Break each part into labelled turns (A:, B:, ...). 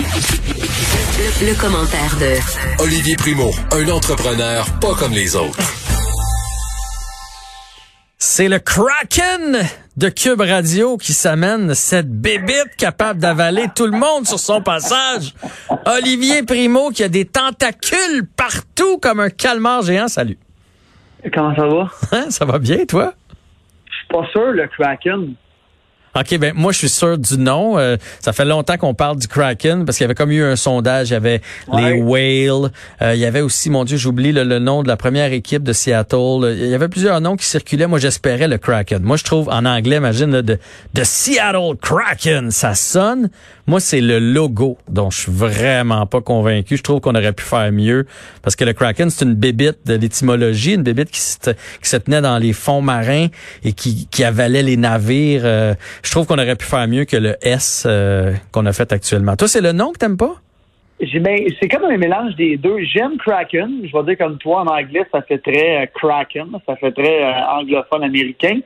A: Le, le commentaire de
B: Olivier Primo, un entrepreneur pas comme les autres.
C: C'est le Kraken de Cube Radio qui s'amène cette bébite capable d'avaler tout le monde sur son passage. Olivier Primo qui a des tentacules partout comme un calmar géant. Salut.
D: Comment ça va?
C: Hein, ça va bien, toi?
D: Je suis pas sûr, le Kraken.
C: OK, ben moi je suis sûr du nom. Euh, ça fait longtemps qu'on parle du Kraken parce qu'il y avait comme eu un sondage, il y avait les Whales, euh, il y avait aussi, mon Dieu, j'oublie le, le, nom de la première équipe de Seattle. Il y avait plusieurs noms qui circulaient. Moi j'espérais le Kraken. Moi je trouve en anglais, imagine, là, de, de Seattle Kraken, ça sonne. Moi c'est le logo dont je suis vraiment pas convaincu. Je trouve qu'on aurait pu faire mieux parce que le Kraken c'est une bébite de l'étymologie, une bébite qui se, tenait dans les fonds marins et qui, avalait les navires. Euh, je trouve qu'on aurait pu faire mieux que le S euh, qu'on a fait actuellement. Toi, c'est le nom que t'aimes pas?
D: Ben, c'est comme un mélange des deux. J'aime Kraken. Je vais dire comme toi en anglais, ça fait très euh, Kraken. Ça fait très anglophone américain.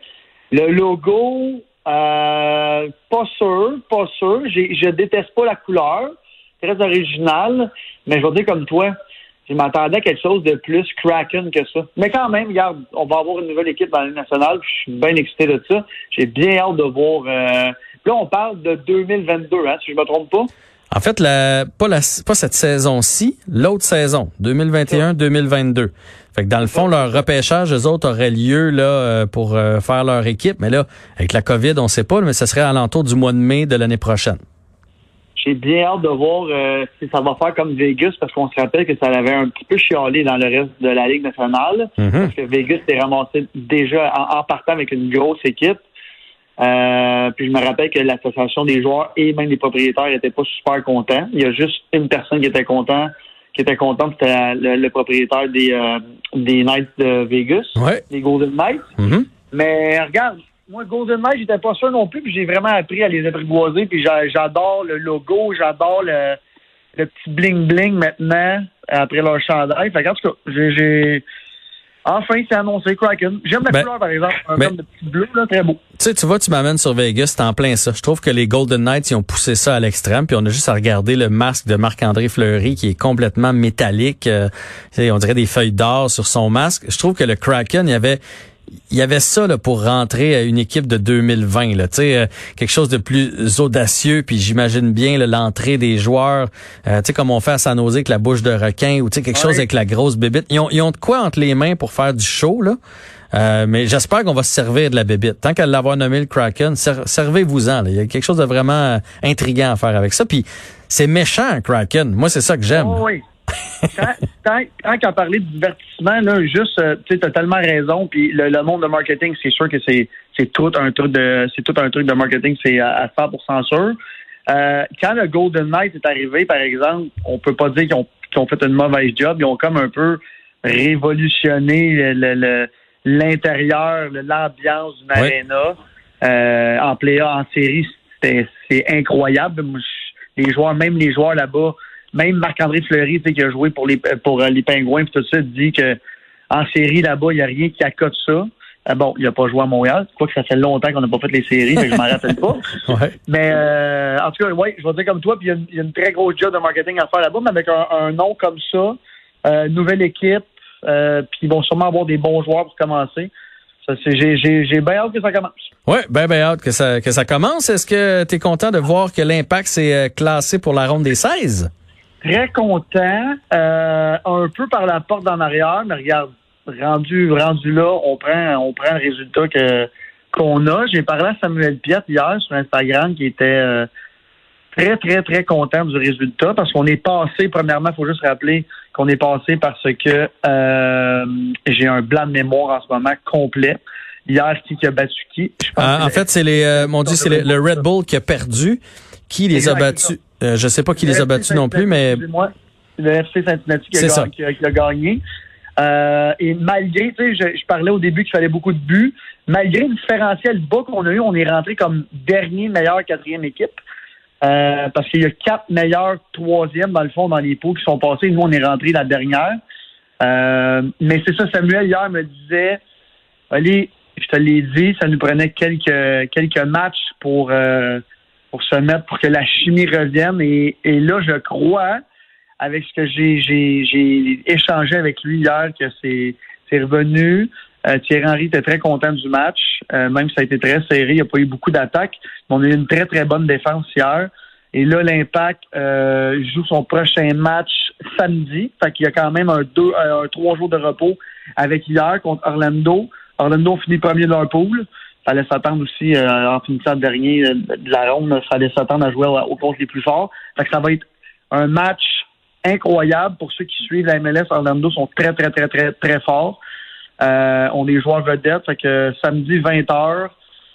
D: Le logo, euh, pas sûr, pas sûr. Je déteste pas la couleur. Très original. Mais je vais dire comme toi, je m'attendais à quelque chose de plus Kraken que ça. Mais quand même, regarde, on va avoir une nouvelle équipe dans la nationale. Je suis bien excité de ça. J'ai bien hâte de voir. Euh... Là, on parle de 2022, hein, si je me trompe pas.
C: En fait, la, pas, la, pas cette saison-ci, l'autre saison, 2021-2022. Fait que dans le fond, leur repêchage, eux autres, aurait lieu là euh, pour euh, faire leur équipe. Mais là, avec la COVID, on sait pas, mais ce serait à l'entour du mois de mai de l'année prochaine.
D: J'ai bien hâte de voir euh, si ça va faire comme Vegas, parce qu'on se rappelle que ça avait un petit peu chialé dans le reste de la Ligue nationale.
C: Mm-hmm.
D: Parce que Vegas s'est ramassé déjà en, en, partant avec une grosse équipe. Euh, puis je me rappelle que l'association des joueurs et même des propriétaires n'étaient pas super contents. Il y a juste une personne qui était content, qui était contente, c'était le, le, propriétaire des, euh, des Knights de Vegas,
C: ouais.
D: les Golden Knights.
C: Mm-hmm.
D: Mais regarde, moi, Golden Knights, j'étais pas sûr non plus, puis j'ai vraiment appris à les apprivoiser, puis j'adore le logo, j'adore le, le petit bling-bling maintenant, après leur chandail. Fait en tout cas, j'ai... Enfin, c'est annoncé Kraken. J'aime la
C: ben,
D: couleur, par exemple. Un
C: ben,
D: de petit bleu, là, très beau.
C: Tu sais, tu vois, tu m'amènes sur Vegas, c'est en plein ça. Je trouve que les Golden Knights, ils ont poussé ça à l'extrême, puis on a juste à regarder le masque de Marc-André Fleury qui est complètement métallique. Euh, on dirait des feuilles d'or sur son masque. Je trouve que le Kraken, il y avait il y avait ça là, pour rentrer à une équipe de 2020, là, euh, quelque chose de plus audacieux, puis j'imagine bien l'entrée des joueurs, euh, comme on fait à San Jose avec la bouche de requin, ou quelque ouais. chose avec la grosse bébite. Ils ont, ils ont de quoi entre les mains pour faire du show, là. Euh, mais j'espère qu'on va se servir de la bébite. Tant qu'à l'avoir nommé le Kraken, ser servez-vous-en. Il y a quelque chose de vraiment intriguant à faire avec ça. Puis c'est méchant, Kraken. Moi, c'est ça que j'aime.
D: Oh, oui quand, quand, quand on parlait de divertissement, là, juste, euh, tu as tellement raison. Puis le, le, monde de marketing, c'est sûr que c'est c'est tout un truc de c'est tout un truc de marketing, c'est à, à 100% sûr. Euh, quand le Golden Knight est arrivé, par exemple, on peut pas dire qu'ils ont, fait une mauvaise job. Ils ont comme un peu révolutionné l'intérieur, l'ambiance d'une arena. Euh, en play en série, c'est incroyable. Les joueurs, même les joueurs là-bas, même Marc-André Fleury, tu sais, qui a joué pour les pour les Pingouins, puis tout ça, dit que en série là-bas, il n'y a rien qui accote ça. Euh, bon, il n'a pas joué à Montréal. Je crois que ça fait longtemps qu'on n'a pas fait les séries, mais je m'en rappelle pas.
C: ouais.
D: Mais euh, en tout cas, oui, je vais dire comme toi, puis il y, y, a une très grosse job de marketing à faire là-bas, mais avec un, un, nom comme ça, euh, nouvelle équipe, euh, puis ils vont sûrement avoir des bons joueurs pour commencer. J'ai bien hâte que ça commence.
C: Oui, bien, bien hâte que ça, que ça commence. Est-ce que tu es content de voir que l'impact s'est classé pour la ronde des 16?
D: Très content. Euh, un peu par la porte en arrière, mais regarde, rendu, rendu là, on prend, on prend le résultat que qu'on a. J'ai parlé à Samuel Piet hier sur Instagram qui était euh, très, très, très content du résultat parce qu'on est passé, premièrement, il faut juste rappeler qu'on est passé parce que euh, j'ai un blanc de mémoire en ce moment complet. Hier, qui a battu qui?
C: Ah, en fait, c'est les, euh, mon Dieu, c'est le, le, Red Bull qui a perdu. Qui les a battus? Euh, je sais pas qui les a battus non plus, mais
D: le FC Cincinnati qui a, qui, a, gagné. Euh, et malgré, tu sais, je, parlais au début qu'il fallait beaucoup de buts, malgré le différentiel bas qu'on a eu, on est rentré comme dernier meilleur quatrième équipe. Euh, parce qu'il y a quatre meilleurs troisièmes, dans le fond, dans les pots qui sont passés. Nous, on est rentré la dernière. Euh, mais c'est ça, Samuel, hier, me disait, allez, je te l'ai dit, ça nous prenait quelques, quelques matchs pour, euh, pour se mettre, pour que la chimie revienne. Et, et là, je crois, avec ce que j'ai, échangé avec lui hier, que c'est, revenu. Euh, Thierry Henry était très content du match, euh, même si ça a été très serré, il n'y a pas eu beaucoup d'attaques. On a eu une très, très bonne défense hier. Et là, l'Impact euh, joue son prochain match samedi. Fait qu'il y a quand même un deux, un trois jours de repos avec hier contre Orlando. Orlando finit premier de leur pool. Ça allait s'attendre aussi en finissant dernier de la ronde. Ça allait s'attendre à jouer aux comptes les plus forts. Fait que ça va être un match incroyable pour ceux qui suivent la MLS. Orlando sont très, très, très, très, très forts. Euh, on est joueurs vedettes. Fait que samedi 20h,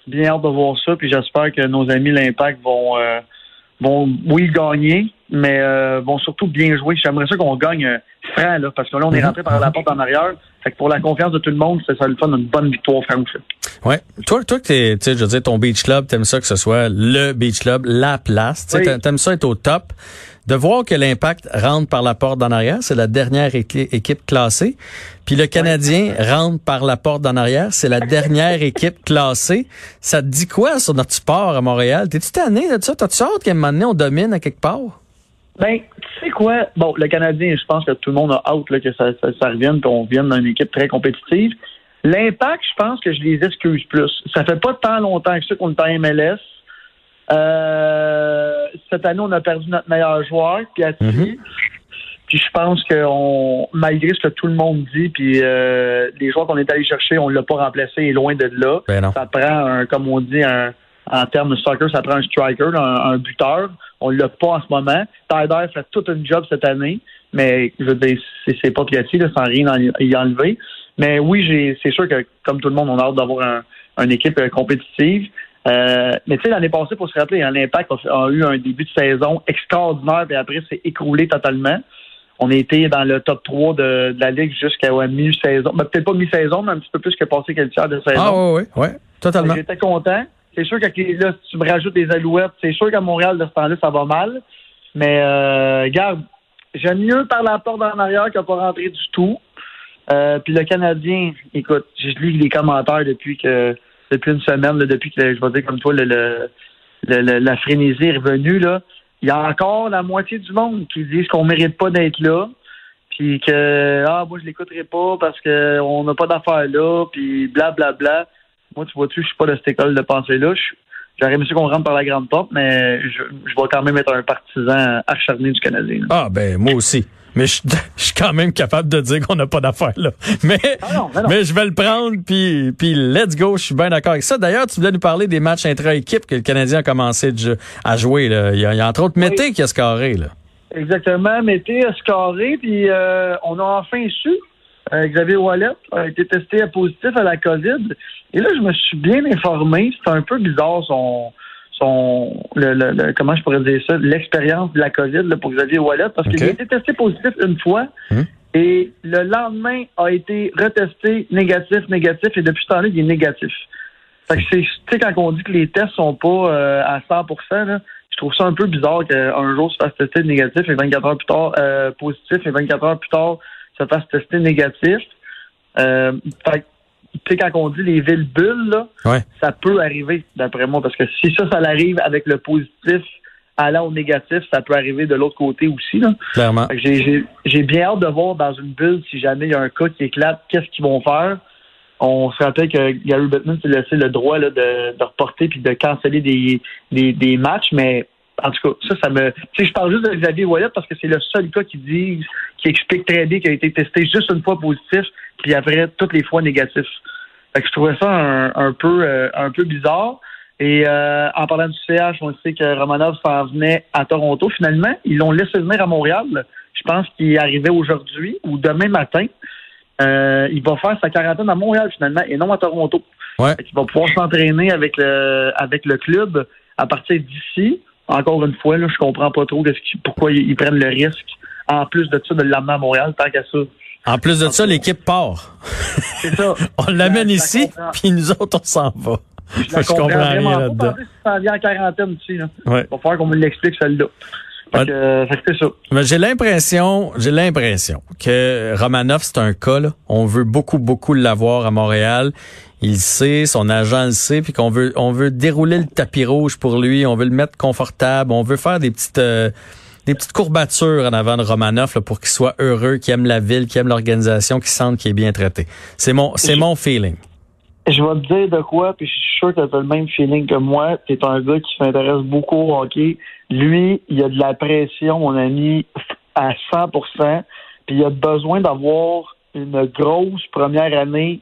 D: bien hâte de voir ça. Puis j'espère que nos amis l'Impact vont, euh, vont, oui, gagner, mais euh, vont surtout bien jouer. J'aimerais ça qu'on gagne franc, là, parce que là, on est mhm. rentré par la porte en arrière. Fait que pour la confiance de tout le monde, c'est ça le fun, une bonne victoire franc
C: Ouais. Toi, toi, tu sais, je veux dire, ton beach club, t'aimes ça que ce soit le beach club, la place. Tu sais, t'aimes ça être au top de voir que l'impact rentre par la porte d'en arrière, c'est la dernière équipe classée. Puis le Canadien rentre par la porte d'en arrière, c'est la dernière équipe classée. Ça te dit quoi sur notre sport à Montréal? T'es-tu tanné de ça? T'as-tu hâte qu'à un moment donné, on domine à quelque part?
D: Ben, tu sais quoi? Bon, le Canadien, je pense que tout le monde a hâte que ça, ça, revienne, qu'on vienne d'une équipe très compétitive. L'impact, je pense que je les excuse plus. Ça fait pas tant longtemps que ça qu'on est en MLS. Euh, cette année, on a perdu notre meilleur joueur, Piatti. Mhm. Puis je pense que on, malgré ce que tout le monde dit, puis euh, les joueurs qu'on est allé chercher, on l'a pas remplacé et loin de là.
C: Ben
D: ça prend un, comme on dit, un, en termes de soccer, ça prend un striker, un, buteur. On l'a pas en ce moment. Tyler fait tout un job cette année, mais je veux dire, c'est pas Piatti, sans rien y enlever. Mais oui, c'est sûr que, comme tout le monde, on a hâte d'avoir un, une équipe euh, compétitive. Euh, mais tu sais, l'année passée, pour se rappeler, hein, l'Impact a, eu un début de saison extraordinaire, et après, c'est écroulé totalement. On a été dans le top 3 de, la Ligue jusqu'à mi-saison. Ben, peut-être pas mi-saison, mais un petit peu plus que passé quelques tiers de saison.
C: Ah oui, oui, ouais, totalement.
D: J'étais content. C'est sûr que là, si tu me rajoutes des alouettes, c'est sûr qu'à Montréal, de ce temps-là, ça va mal. Mais euh, regarde, j'aime mieux par la porte en arrière qu'à pas rentrer du tout. Euh, puis le Canadien, écoute, je lis les commentaires depuis que depuis une semaine, depuis que, je vais dire comme toi, le, la frénésie est revenue, là, il y a encore la moitié du monde qui disent qu'on mérite pas d'être là, puis que, ah, moi, je l'écouterai pas parce qu'on n'a pas d'affaires là, puis blablabla. Bla, bla. Moi, tu vois-tu, je suis pas de cette école de pensée-là. J'aurais aimé qu'on rentre par la grande porte, mais je, je vais quand même être un partisan acharné du Canadien.
C: Ah, ben, moi aussi. Mais je, suis quand même capable de dire qu'on n'a pas d'affaires là. Mais, ah mais, je vais le prendre, puis, puis let's go. Je suis bien d'accord avec ça. D'ailleurs, tu voulais nous parler des matchs intra-équipe que le Canadien a commencé à jouer. Là. Il, y a, entre autres Mété qui a scoré. Là.
D: Exactement. Mété a scoré, puis euh, on a enfin su. Euh, Xavier Wallet a été testé positif à la COVID. Et là, je me suis bien informé. C'est un peu bizarre son son le, comment je pourrais dire ça, l'expérience de la COVID là, pour Xavier Wallet, parce qu'il a été testé positif une fois hum. et le lendemain a été retesté négatif, négatif, et depuis ce temps-là, il est négatif. Fait que c'est, tu sais, quand on dit que les tests sont pas euh, à 100 là, je trouve ça un peu bizarre qu'un jour se fasse tester négatif et 24 heures plus tard euh, positif et 24 heures plus tard se fasse tester négatif. Euh, fait tu sais, quand on dit les villes bulles, là, ça peut arriver, d'après moi, parce que si ça, ça arrive avec le positif allant au négatif, ça peut arriver de l'autre côté aussi. Là.
C: Clairement.
D: J'ai bien hâte de voir dans une bulle, si jamais il y a un cas qui éclate, qu'est-ce qu'ils vont faire. On se rappelle que Gary Bettman s'est laissé le droit là, de, de reporter puis de canceller des, des, des matchs, mais en tout cas, ça, ça me. Tu sais, je parle juste de Xavier Wallet parce que c'est le seul cas qui dit, qui explique très bien qu'il a été testé juste une fois positif, puis après toutes les fois négatif. Fait que je trouvais ça un, peu euh, un peu bizarre. Et euh, en parlant du CH, on sait que Romanov s'en venait à Toronto. Finalement, ils l'ont laissé venir à Montréal. Je pense qu'il est arrivé aujourd'hui ou demain matin. Euh, il va faire sa quarantaine à Montréal finalement et non à Toronto.
C: Ouais.
D: Il va pouvoir s'entraîner avec le avec le club à partir d'ici. Encore une fois, là, je comprends pas trop pourquoi ils, prennent le risque, en plus de ça, de l'amener à Montréal, tant qu'à ça.
C: En plus de ça, l'équipe part.
D: C'est ça.
C: on l'amène ici, puis nous autres, on s'en va.
D: Je, comprends, rien là-dedans. Ça vient en quarantaine. Là. Ouais. Il va falloir qu'on me l'explique celle-là. Euh,
C: j'ai l'impression, j'ai l'impression que Romanov, c'est un cas, là. On veut beaucoup, beaucoup l'avoir à Montréal. Il sait, son agent le sait, puis qu'on veut, on veut dérouler le tapis rouge pour lui. On veut le mettre confortable. On veut faire des petites, euh, des petites courbatures en avant de Romanov là, pour qu'il soit heureux, qu'il aime la ville, qu'il aime l'organisation, qu'il sente qu'il est bien traité. C'est mon, c'est mon feeling.
D: Je vais te dire de quoi, puis je suis sûr que tu as le même feeling que moi. Tu es un gars qui s'intéresse beaucoup au hockey. Lui, il a de la pression, mon ami, à 100% puis il a besoin d'avoir une grosse première année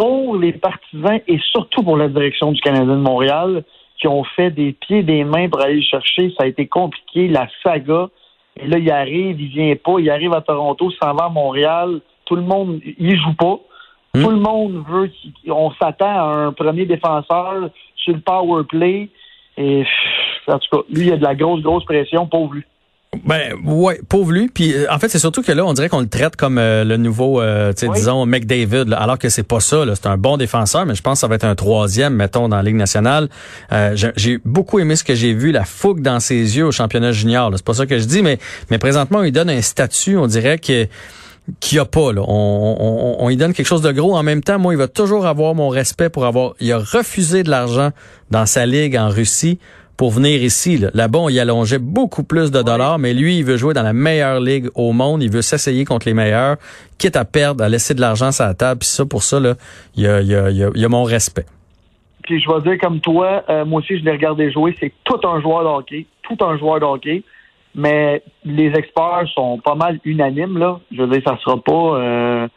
D: pour les partisans et surtout pour la direction du Canadien de Montréal qui ont fait des pieds des mains pour aller le chercher. Ça a été compliqué, la saga. Et là, il arrive, il vient pas, il arrive à Toronto, s'en va à Montréal. Tout le monde, il joue pas. Hmm. Tout le monde veut, on s'attend à un premier défenseur sur le power play. Et en tout cas, lui, il a de la grosse, grosse pression, pauvre lui.
C: Ben ouais, pauvre lui. Puis euh, en fait, c'est surtout que là, on dirait qu'on le traite comme euh, le nouveau, euh, tu sais, disons McDavid, là, alors que c'est pas ça. C'est un bon défenseur, mais je pense que ça va être un troisième, mettons, dans la Ligue nationale. j'ai beaucoup aimé ce que j'ai vu, la fougue dans ses yeux au championnat junior. C'est pas ça que je dis, mais mais présentement, il donne un statut, on dirait que qu'il n'y a pas. Là. On, on, on, lui donne quelque chose de gros. En même temps, moi, il va toujours avoir mon respect pour avoir... Il a refusé de l'argent dans sa ligue en Russie pour venir ici. Là-bas, on y allongeait beaucoup plus de dollars, mais lui, il veut jouer dans la meilleure ligue au monde. Il veut s'essayer contre les meilleurs, quitte à perdre, à laisser de l'argent sur la table. Puis ça, pour ça, là, il y a, y, a, y a, mon respect.
D: Puis je vais dire comme toi, euh, moi aussi, je l'ai regardé jouer. C'est tout un joueur de hockey. Tout un joueur de hockey. Mais les experts sont pas mal unanimes, là. Je veux dire, ça sera pas... Euh,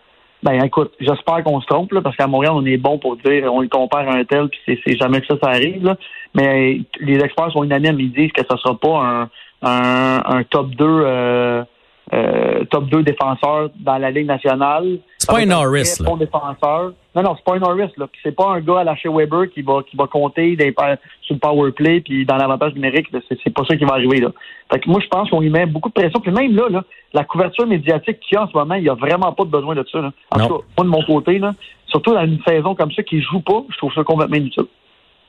D: ben écoute, j'espère qu'on se trompe, là, parce qu'à Montréal, on est bon pour dire on le compare à un tel, puis c'est jamais que ça, ça arrive. Là. Mais les experts sont unanimes, ils disent que ce sera pas un, un, un top 2 euh, euh, top 2 défenseur dans la Ligue nationale.
C: C'est pas un Norris, là.
D: défenseur. Non, non, c'est pas un Norris. C'est pas un gars à lâcher Weber qui va, qui va compter des, sur le power play puis dans l'avantage numérique. C'est pas ça qui va arriver, là. Fait que moi, je pense qu'on lui met beaucoup de pression. Puis même là, là la couverture médiatique qu'il y a en ce moment, il y a vraiment pas de besoin de ça, là. En tout cas, moi, de mon côté, là, surtout dans une saison comme ça qui joue pas, je trouve ça complètement inutile.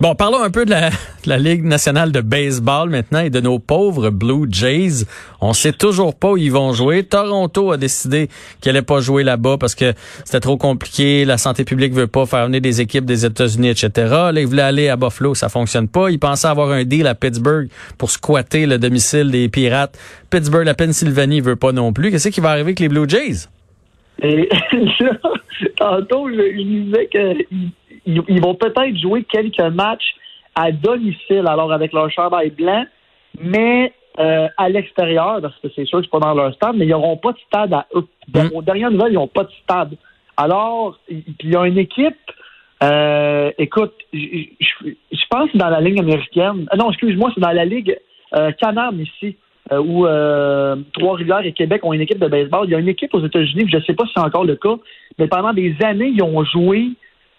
C: Bon, parlons un peu de la, Ligue nationale de baseball maintenant et de nos pauvres Blue Jays. On sait toujours pas où ils vont jouer. Toronto a décidé qu'ils n'allaient pas jouer là-bas parce que c'était trop compliqué. La santé publique veut pas faire venir des équipes des États-Unis, etc. Là, ils voulaient aller à Buffalo, ça fonctionne pas. Ils pensaient avoir un deal à Pittsburgh pour squatter le domicile des Pirates. Pittsburgh, la Pennsylvanie veut pas non plus. Qu'est-ce qui va arriver avec les Blue Jays?
D: Et tantôt, je, disais que ils, vont peut-être jouer quelques matchs à domicile, alors avec leur chandail blanc, mais euh, à l'extérieur, parce que c'est sûr que c'est pas dans leur stade, mais ils n'auront pas de stade à eux. Mm. Aux dernières nouvelles, ils n'ont pas de stade. Alors, il y a une équipe, euh, écoute, je pense que dans la Ligue américaine, euh, non, excuse-moi, c'est dans la Ligue euh, Canam ici, euh, où euh, Trois-Rivières et Québec ont une équipe de baseball. Il y a une équipe aux États-Unis, je ne sais pas si c'est encore le cas, mais pendant des années, ils ont joué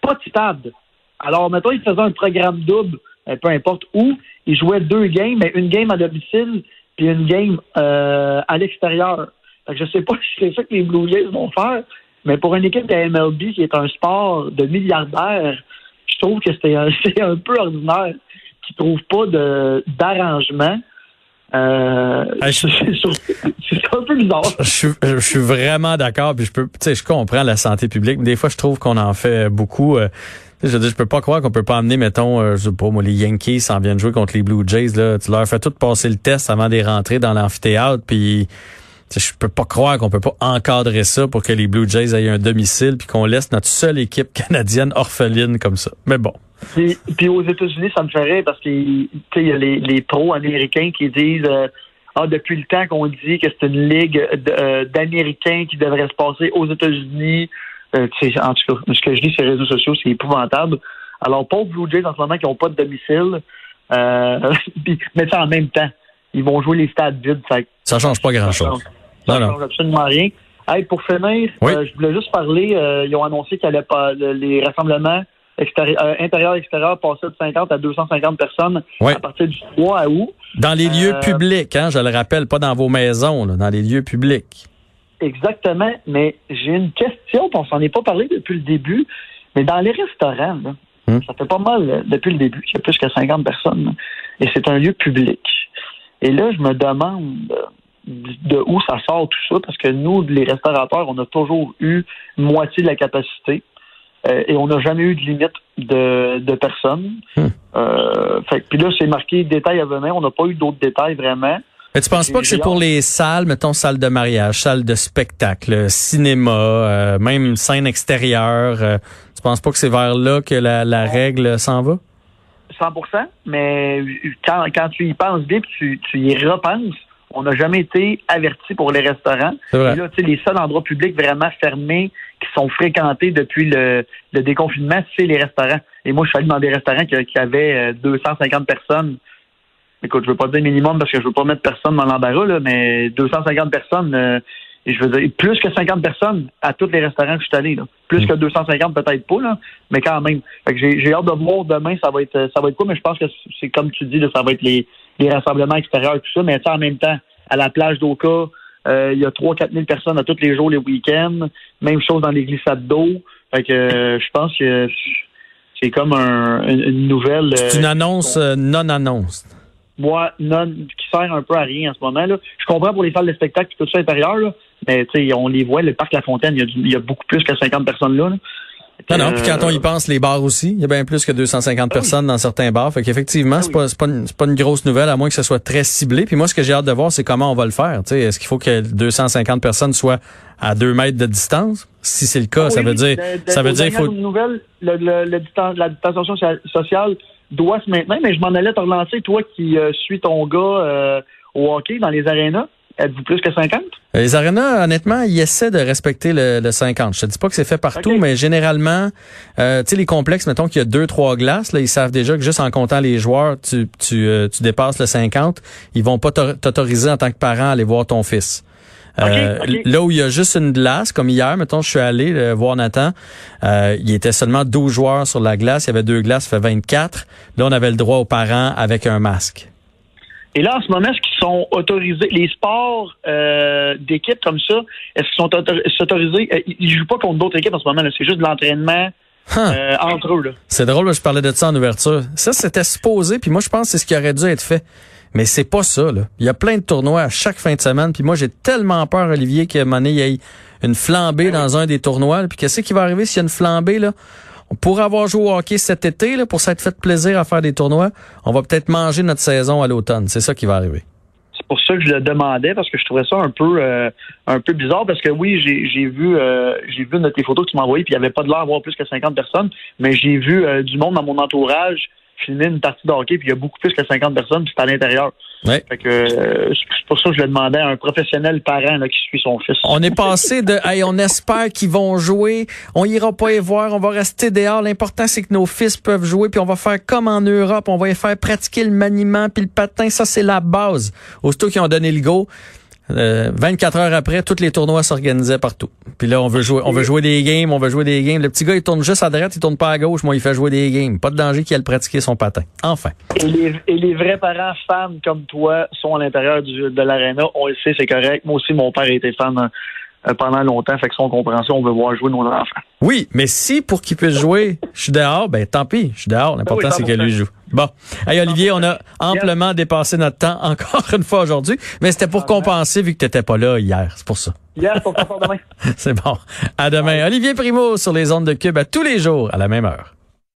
D: pas stade. Alors, maintenant, ils faisaient un programme double, euh, peu importe où. Ils jouaient deux games, mais une game à domicile puis une game euh, à l'extérieur. Je ne sais pas si c'est ça que les Blue Jays vont faire, mais pour une équipe de MLB qui est un sport de milliardaires, je trouve que c'est un, un, peu ordinaire qu'ils ne trouvent pas d'arrangement. Euh, c'est un peu bizarre.
C: Je, suis vraiment d'accord, puis je peux, tu sais, je comprends la santé publique, mais des fois, je trouve qu'on en fait beaucoup. Euh, je dire, je peux pas croire qu'on peut pas amener, mettons, euh, je sais pas, moi, les Yankees s'en viennent jouer contre les Blue Jays, là. Tu leur fais tout passer le test avant de rentrer dans l'amphithéâtre, puis je peux pas croire qu'on peut pas encadrer ça pour que les Blue Jays aient un domicile puis qu'on laisse notre seule équipe canadienne orpheline comme ça. Mais bon.
D: Puis, aux États-Unis, ça me ferait parce qu'il y a les, les pros américains qui disent euh, Ah, depuis le temps qu'on dit que c'est une ligue euh, d'Américains qui devrait se passer aux États-Unis. Euh, en tout cas, ce que je dis sur les réseaux sociaux, c'est épouvantable. Alors, pauvres Blue Jays en ce moment qui n'ont pas de domicile, mais ça en même temps, ils vont jouer les stades vides. Ça,
C: ça change pas grand-chose.
D: Ça change, change absolument rien. Hey, pour finir, je voulais juste parler, ils ont annoncé qu'il pas les rassemblements intérieur-extérieur passait de 50 à 250 personnes à partir du 3 août.
C: Dans les lieux publics, hein, je le rappelle, pas dans vos maisons, dans les lieux publics.
D: Exactement, mais j'ai une question, on s'en est pas parlé depuis le début, mais dans les restaurants, hmm. ça fait pas mal depuis le début, il y a plus que 50 personnes, et c'est un lieu public. Et là, je me demande de où ça sort tout ça, parce que nous, les restaurateurs, on a toujours eu moitié de la capacité euh, et on n'a jamais eu de limite de, de personnes. Hmm. Euh, puis là, c'est marqué détails à venir. On n'a pas eu d'autres détails vraiment.
C: Mais tu penses pas que c'est pour les salles, mettons salle de mariage, salle de spectacle, cinéma, euh, même scène extérieure, euh, tu penses pas que c'est vers là que la, la règle s'en va?
D: 100% mais quand, quand tu y penses bien tu, tu y repenses, on n'a jamais été averti pour les restaurants. Et là, les seuls endroits publics vraiment fermés qui sont fréquentés depuis le, déconfinement, c'est les restaurants. Et moi, je suis allé dans des restaurants qui, qui avaient 250 euh, personnes écoute, je veux pas dire minimum parce que je veux pas mettre personne dans l'embarras, mais 250 personnes, euh, je veux dire, plus que 50 personnes à tous les restaurants que je suis allé, Plus mm. que 250 peut-être pas, là, mais quand même. j'ai, hâte de voir demain, ça va être ça va être quoi, mais je pense que c'est comme tu dis, ça va être les, rassemblements extérieurs et tout ça, mais en même temps, à la plage d'Oka, euh, il y a 3-4 000 personnes à tous les jours, les week-ends. Même chose dans les glissades d'eau. Fait que euh, je pense que c'est comme une nouvelle.
C: C'est une annonce non-annonce
D: moi, non, qui sert un peu à rien en ce moment. Là. Je comprends pour les salles de spectacle et tout ça intérieur, là, mais on les voit, le parc La Fontaine, il y, y a beaucoup plus que 50 personnes là.
C: Non, non, puis quand on y pense, les bars aussi, il y a bien plus que 250 ah personnes dans certains bars. Fait qu'effectivement, ah c'est pas, pas, une, pas une grosse nouvelle, à moins que ce soit très ciblé. Puis moi, ce que j'ai hâte de voir, c'est comment on va le faire. Est-ce qu'il faut que 250 personnes soient à deux mètres de distance? Si c'est le cas, ah ça veut dire... ça veut dire
D: faut... Nouvelle, le, le, la distanciation sociale doit se maintenir, mais je m'en allais te relancer, toi qui euh, suis ton gars euh, au hockey dans les arénas. Êtes-vous plus que 50?
C: Euh, les arénas, honnêtement, ils essaient de respecter le, le 50. Je te dis pas que c'est fait partout, mais généralement, euh, tu sais, les complexes, mettons qu'il y a deux, trois glaces, là, ils savent déjà que juste en comptant les joueurs, tu, tu, tu dépasses le 50. Ils vont pas t'autoriser en tant que parent à aller voir ton fils. Euh, là où il y a juste une glace, comme hier, mettons, je suis allé euh, voir Nathan, euh, il était seulement 12 joueurs sur la glace, il y avait deux glaces, ça fait 24. Là, on avait le droit aux parents avec un masque.
D: Et là, en ce moment, est-ce qu'ils sont autorisés, les sports d'équipe comme ça, est-ce qu'ils sont autorisés, ils jouent pas contre d'autres équipes en ce moment, c'est juste de l'entraînement entre eux.
C: C'est drôle, je parlais de ça en ouverture. Ça, c'était supposé, puis moi, je pense que c'est ce qui aurait dû être fait. Mais c'est pas ça, là. Il y a plein de tournois à chaque fin de semaine. Puis moi, j'ai tellement peur, Olivier, qu'à un moment donné, il y ait une flambée dans un des tournois. Puis qu'est-ce qui va arriver s'il y a une flambée, là? On pourrait avoir joué au hockey cet été, là, pour s'être fait plaisir à faire des tournois. On va peut-être manger notre saison à l'automne. C'est ça qui va arriver.
D: C'est pour ça que je le demandais, parce que je trouvais ça un peu euh, un peu bizarre, parce que oui, j'ai vu euh, j'ai vu notre, les photos que tu m'as envoyées, puis il n'y avait pas de l'air d'avoir plus que 50 personnes, mais j'ai vu euh, du monde dans mon entourage filmer une partie de hockey, puis il y a beaucoup plus que 50 personnes, puis c'est à l'intérieur.
C: Ouais.
D: Fait que euh, c'est pour ça que je le demandais à un professionnel parent là, qui suit son fils.
C: On est passé de hey, on espère qu'ils vont jouer, on ira pas y voir, on va rester dehors. L'important c'est que nos fils peuvent jouer, puis on va faire comme en Europe, on va y faire pratiquer le maniement puis le patin, ça c'est la base. Aussitôt qu'ils ont donné le go, 24 euh, heures après, tous les tournois s'organisaient partout. Puis là, on veut jouer, on veut jouer des games, on veut jouer des games. Le petit gars, il tourne juste à droite, il tourne pas à gauche. Moi, il fait jouer des games. Pas de danger qu'il aille pratiquer son patin. Enfin.
D: Et les, et les vrais parents fans comme toi sont à l'intérieur de l'aréna. On le sait, c'est correct. Moi aussi, mon père était fan hein, pendant longtemps. Fait que son compréhension, on veut voir jouer nos enfants.
C: Oui, mais si pour qu'il puisse jouer, je suis dehors, ben tant pis, je suis dehors. L'important, c'est que lui joue. Bon. Hey, Olivier, on a amplement dépassé notre temps encore une fois aujourd'hui, mais c'était pour compenser vu que tu n'étais pas là hier. C'est pour ça.
D: Hier, pour demain.
C: c'est bon. À demain. Olivier Primo sur les ondes de Cube à tous les jours à la même heure.